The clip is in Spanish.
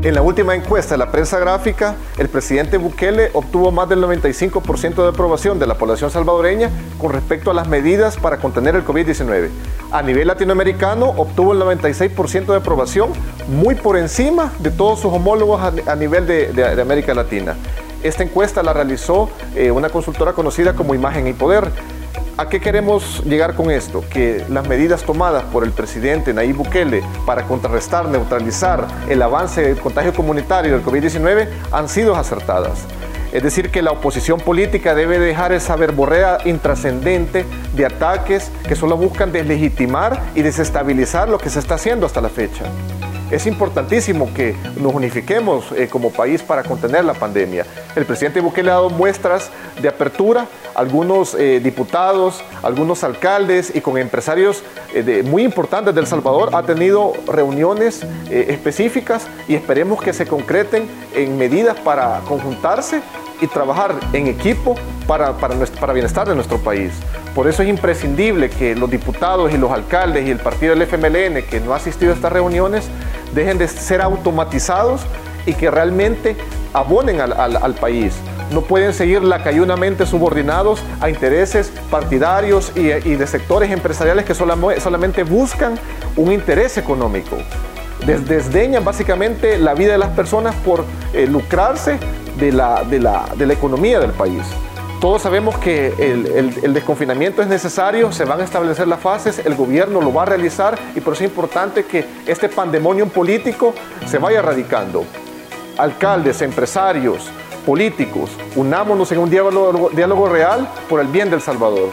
En la última encuesta de la prensa gráfica, el presidente Bukele obtuvo más del 95% de aprobación de la población salvadoreña con respecto a las medidas para contener el COVID-19. A nivel latinoamericano, obtuvo el 96% de aprobación, muy por encima de todos sus homólogos a, nivel de, América Latina. Esta encuesta la realizó eh, una consultora conocida como Imagen y Poder. ¿A qué queremos llegar con esto? Que las medidas tomadas por el presidente Nayib Bukele para contrarrestar, neutralizar el avance del contagio comunitario del COVID-19 han sido acertadas. Es decir, que la oposición política debe dejar esa verborrea intrascendente de ataques que solo buscan deslegitimar y desestabilizar lo que se está haciendo hasta la fecha. Es importantísimo que nos unifiquemos eh, como país para contener la pandemia. El presidente Bukele ha dado muestras de apertura, algunos eh, diputados, algunos alcaldes y con empresarios eh, muy importantes del Salvador ha tenido reuniones específicas y esperemos que se concreten en medidas para conjuntarse y trabajar en equipo para, para, para bienestar de nuestro país. Por eso es imprescindible que los diputados y los alcaldes y el partido del FMLN que no ha asistido a estas reuniones dejen de ser automatizados y que realmente abonen al, país. No pueden seguir lacayunamente subordinados a intereses partidarios y, de sectores empresariales que solamente buscan un interés económico. desdeñan básicamente la vida de las personas por eh, lucrarse de la, de la economía del país. Todos sabemos que el, desconfinamiento es necesario, se van a establecer las fases, el gobierno lo va a realizar y por eso es importante que este pandemonio político se vaya erradicando. Alcaldes, empresarios, políticos, unámonos en un diálogo, real por el bien del Salvador.